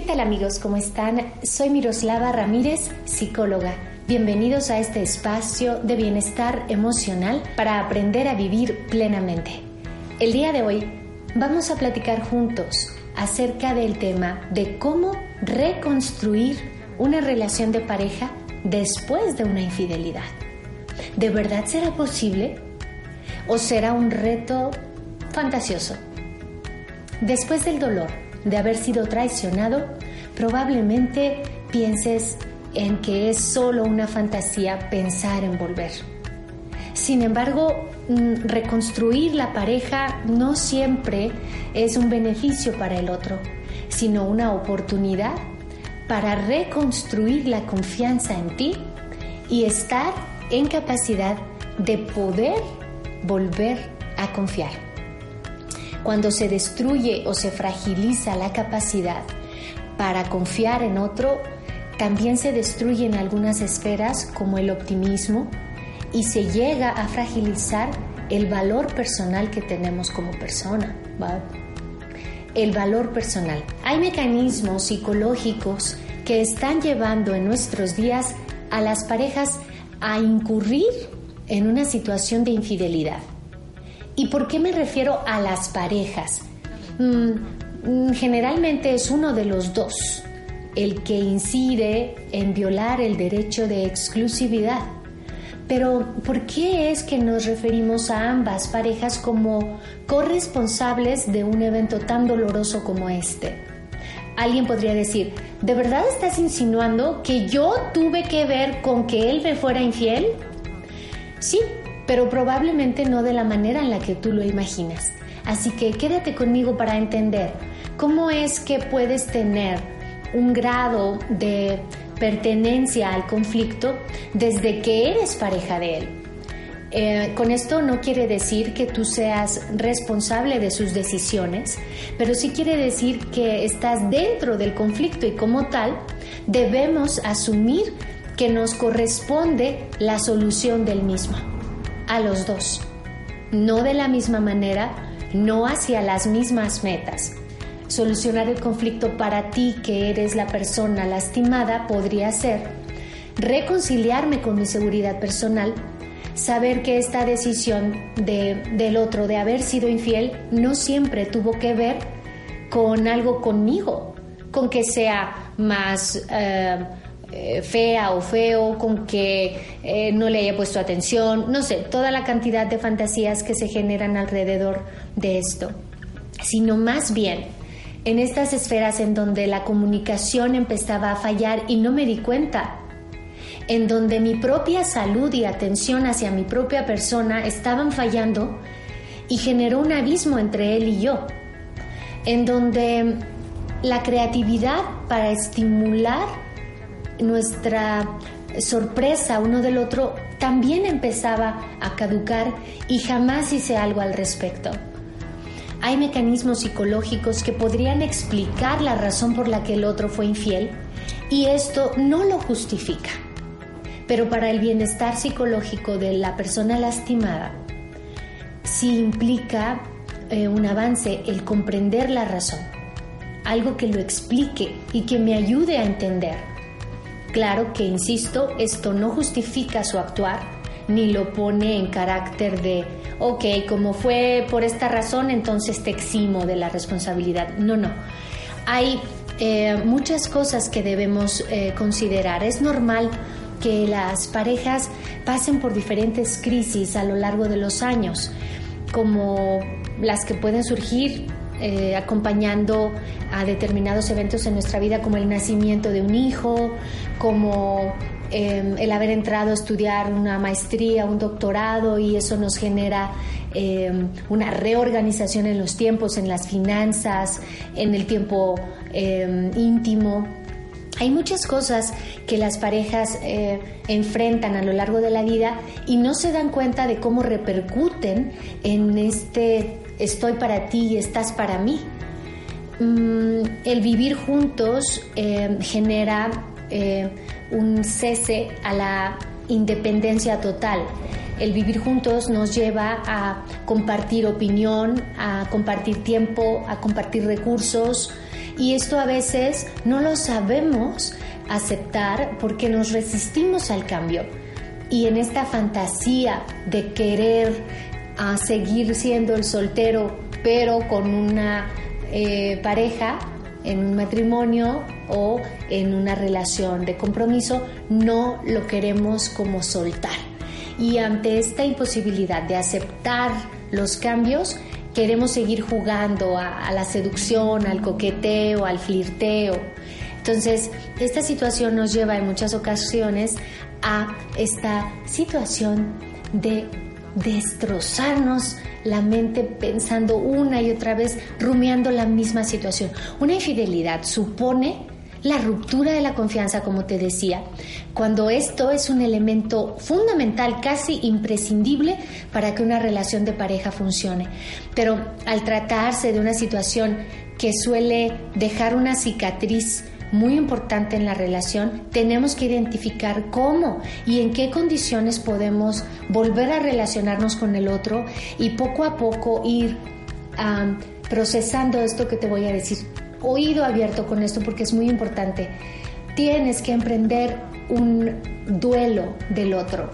¿Qué tal amigos? ¿Cómo están? Soy Miroslava Ramírez, psicóloga. Bienvenidos a este espacio de bienestar emocional para aprender a vivir plenamente. El día de hoy vamos a platicar juntos acerca del tema de cómo reconstruir una relación de pareja después de una infidelidad. ¿De verdad será posible? ¿O será un reto fantasioso? Después del dolor de haber sido traicionado, probablemente pienses en que es solo una fantasía pensar en volver. Sin embargo, mm, reconstruir la pareja no siempre es un beneficio para el otro, sino una oportunidad para reconstruir la confianza en ti y estar en capacidad de poder volver a confiar. Cuando se destruye o se fragiliza la capacidad para confiar en otro, también se destruyen algunas esferas como el optimismo y se llega a fragilizar el valor personal que tenemos como persona. El valor personal. Hay mecanismos psicológicos que están llevando en nuestros días a las parejas a incurrir en una situación de infidelidad. ¿Y por qué me refiero a las parejas? Mm, mm, generalmente es uno de los dos el que incide en violar el derecho de exclusividad. Pero ¿por qué es que nos referimos a ambas parejas como corresponsables de un evento tan doloroso como este? Alguien podría decir, ¿de verdad estás insinuando que yo tuve que ver con que él me fuera infiel? Sí, pero probablemente no de la manera en la que tú lo imaginas. Así que quédate conmigo para entender cómo es que puedes tener un grado de pertenencia al conflicto desde que eres pareja de él. Eh, con esto no quiere decir que tú seas responsable de sus decisiones, pero sí quiere decir que estás dentro del conflicto y como tal debemos asumir que nos corresponde la solución del mismo, a los dos, no de la misma manera, no hacia las mismas metas. Solucionar el conflicto para ti, que eres la persona lastimada, podría ser reconciliarme con mi seguridad personal saber que esta decisión del otro de haber sido infiel no siempre tuvo que ver con algo conmigo, con que sea más eh, eh, fea o feo, con que eh, no le haya puesto atención, no sé, toda la cantidad de fantasías que se generan alrededor de esto, sino más bien en estas esferas en donde la comunicación empezaba a fallar y no me di cuenta en donde mi propia salud y atención hacia mi propia persona estaban fallando y generó un abismo entre él y yo, en donde la creatividad para estimular nuestra sorpresa uno del otro también empezaba a caducar y jamás hice algo al respecto. Hay mecanismos psicológicos que podrían explicar la razón por la que el otro fue infiel y esto no lo justifica pero para el bienestar psicológico de la persona lastimada, sí implica eh, un avance el comprender la razón, algo que lo explique y que me ayude a entender. Claro que, insisto, esto no justifica su actuar ni lo pone en carácter de, ok, como fue por esta razón, entonces te eximo de la responsabilidad. No, no. Hay eh, muchas cosas que debemos eh, considerar. Es normal que las parejas pasen por diferentes crisis a lo largo de los años, como las que pueden surgir eh, acompañando a determinados eventos en nuestra vida, como el nacimiento de un hijo, como em, el haber entrado a estudiar una maestría, un doctorado, y eso nos genera em, una reorganización en los tiempos, en las finanzas, en el tiempo em, íntimo. Hay muchas cosas que las parejas eh, enfrentan a lo largo de la vida y no se dan cuenta de cómo repercuten en este estoy para ti y estás para mí. Mm, el vivir juntos eh, genera eh, un cese a la independencia total. El vivir juntos nos lleva a compartir opinión, a compartir tiempo, a compartir recursos, Y esto a veces no lo sabemos aceptar porque nos resistimos al cambio. Y en esta fantasía de querer ah, seguir siendo el soltero, pero con una eh, pareja, en un matrimonio o en una relación de compromiso, no lo queremos como soltar. Y ante esta imposibilidad de aceptar los cambios, queremos seguir jugando a, la seducción, al coqueteo, al flirteo. Entonces, esta situación nos lleva en muchas ocasiones a esta situación de destrozarnos la mente pensando una y otra vez, rumiando la misma situación. Una infidelidad supone la ruptura de la confianza, como te decía, cuando esto es un elemento fundamental, casi imprescindible para que una relación de pareja funcione. Pero al tratarse de una situación que suele dejar una cicatriz muy importante en la relación, tenemos que identificar cómo y en qué condiciones podemos volver a relacionarnos con el otro y poco a poco ir procesando esto que te voy a decir oído abierto con esto porque es muy importante. Tienes que emprender un duelo del otro.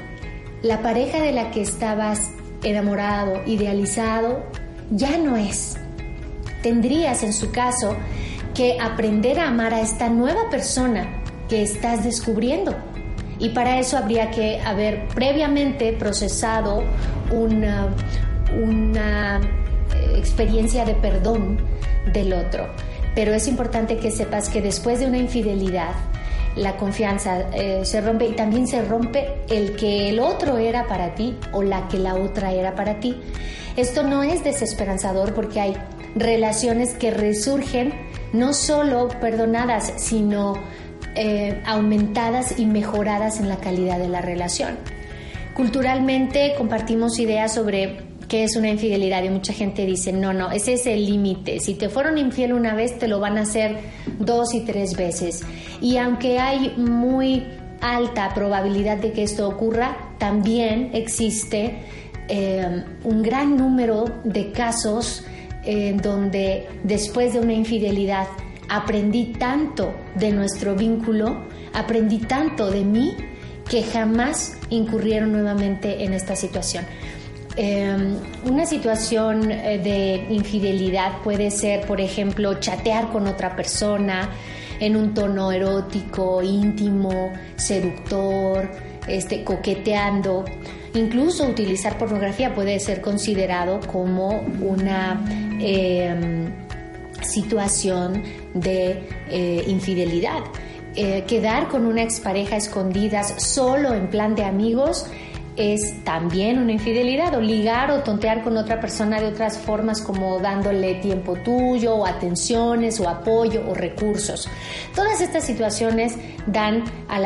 La pareja de la que estabas enamorado, idealizado, ya no es. Tendrías en su caso que aprender a amar a esta nueva persona que estás descubriendo. Y para eso habría que haber previamente procesado una, una eh, experiencia de perdón del otro pero es importante que sepas que después de una infidelidad, la confianza eh, se rompe y también se rompe el que el otro era para ti o la que la otra era para ti. Esto no es desesperanzador porque hay relaciones que resurgen no solo perdonadas, sino eh, aumentadas y mejoradas en la calidad de la relación. Culturalmente compartimos ideas sobre que es una infidelidad y mucha gente dice, no, no, ese es el límite. Si te fueron infiel una vez, te lo van a hacer dos y tres veces. Y aunque hay muy alta probabilidad de que esto ocurra, también existe eh, un gran número de casos en donde después de una infidelidad aprendí tanto de nuestro vínculo, aprendí tanto de mí, que jamás incurrieron nuevamente en esta situación. Em, una situación eh, de infidelidad puede ser, por ejemplo, chatear con otra persona en un tono erótico, íntimo, seductor, este, coqueteando. Incluso utilizar pornografía puede ser considerado como una em, situación de eh, infidelidad. Eh, quedar con una expareja escondidas solo en plan de amigos es también una infidelidad o ligar o tontear con otra persona de otras formas como dándole tiempo tuyo o atenciones o apoyo o recursos. Todas estas situaciones dan a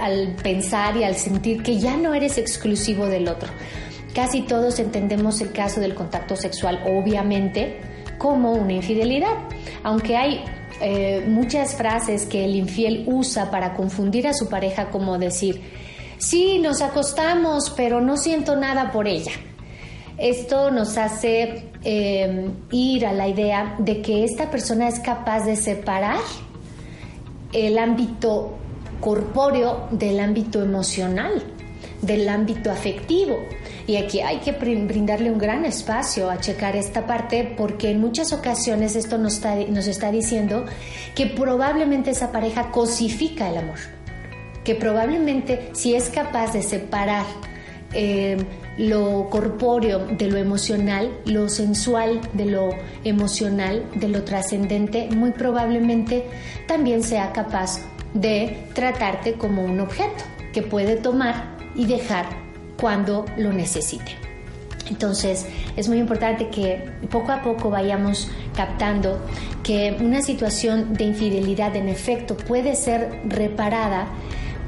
al, pensar y al sentir que ya no eres exclusivo del otro. Casi todos entendemos el caso del contacto sexual, obviamente, como una infidelidad, aunque hay eh, muchas frases que el infiel usa para confundir a su pareja como decir, sí, nos acostamos, pero no siento nada por ella. Esto nos hace em, ir a la idea de que esta persona es capaz de separar el ámbito corpóreo del ámbito emocional, del ámbito afectivo. Y aquí hay que brindarle un gran espacio a checar esta parte porque en muchas ocasiones esto nos está, nos está diciendo que probablemente esa pareja cosifica el amor que probablemente si es capaz de separar eh, lo corpóreo de lo emocional, lo sensual de lo emocional, de lo trascendente, muy probablemente también sea capaz de tratarte como un objeto que puede tomar y dejar cuando lo necesite. Entonces es muy importante que poco a poco vayamos captando que una situación de infidelidad en efecto puede ser reparada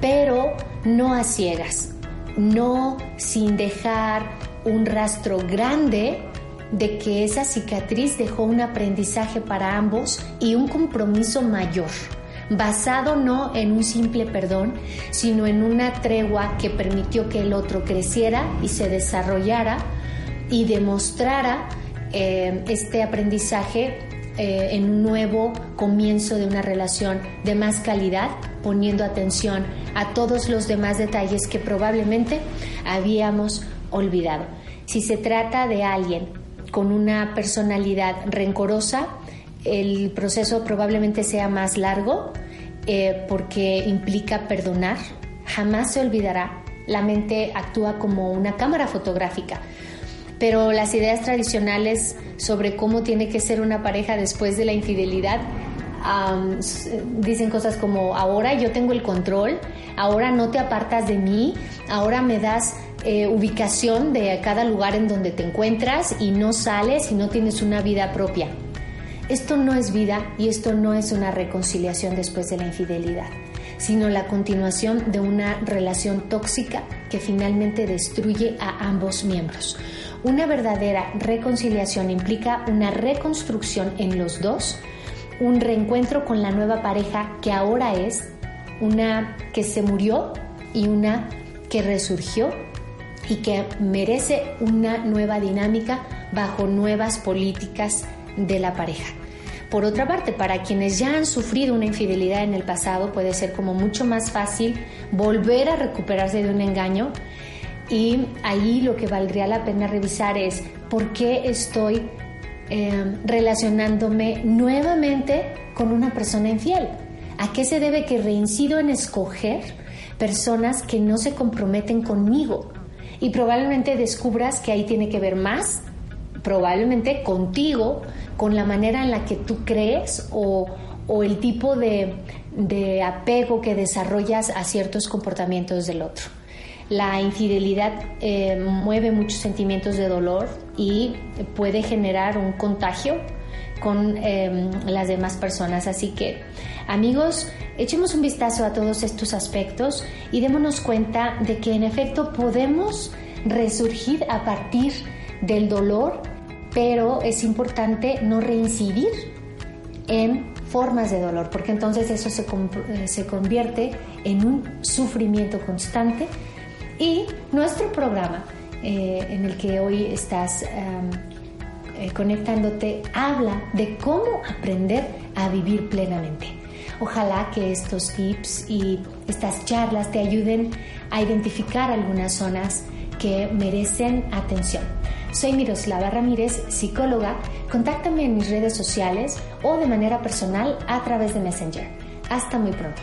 pero no a ciegas, no sin dejar un rastro grande de que esa cicatriz dejó un aprendizaje para ambos y un compromiso mayor, basado no en un simple perdón, sino en una tregua que permitió que el otro creciera y se desarrollara y demostrara eh, este aprendizaje eh, en un nuevo comienzo de una relación de más calidad, poniendo atención a todos los demás detalles que probablemente habíamos olvidado. Si se trata de alguien con una personalidad rencorosa, el proceso probablemente sea más largo eh, porque implica perdonar. Jamás se olvidará. La mente actúa como una cámara fotográfica pero las ideas tradicionales sobre cómo tiene que ser una pareja después de la infidelidad dicen cosas como ahora yo tengo el control, ahora no te apartas de mí, ahora me das eh, ubicación de cada lugar en donde te encuentras y no sales y no tienes una vida propia. Esto no es vida y esto no es una reconciliación después de la infidelidad, sino la continuación de una relación tóxica que finalmente destruye a ambos miembros. Una verdadera reconciliación implica una reconstrucción en los dos, un reencuentro con la nueva pareja que ahora es, una que se murió y una que resurgió y que merece una nueva dinámica bajo nuevas políticas de la pareja. Por otra parte, para quienes ya han sufrido una infidelidad en el pasado, puede ser como mucho más fácil volver a recuperarse de un engaño y ahí lo que valdría la pena revisar es por qué estoy em, relacionándome nuevamente con una persona infiel. ¿A qué se debe que reincido en escoger personas que no se comprometen conmigo? Y probablemente descubras que ahí tiene que ver más, probablemente contigo, con la manera en la que tú crees o, el tipo de apego que desarrollas a ciertos comportamientos del otro. La infidelidad eh, mueve muchos sentimientos de dolor y puede generar un contagio con em, las demás personas. Así que, amigos, echemos un vistazo a todos estos aspectos y démonos cuenta de que en efecto podemos resurgir a partir del dolor, pero es importante no reincidir en formas de dolor, porque entonces eso se, eh, se convierte en un sufrimiento constante y nuestro programa eh, en el que hoy estás eh, conectándote habla de cómo aprender a vivir plenamente. Ojalá que estos tips y estas charlas te ayuden a identificar algunas zonas que merecen atención. Soy Miroslava Ramírez, psicóloga. Contáctame en mis redes sociales o de manera personal a través de Messenger. Hasta muy pronto.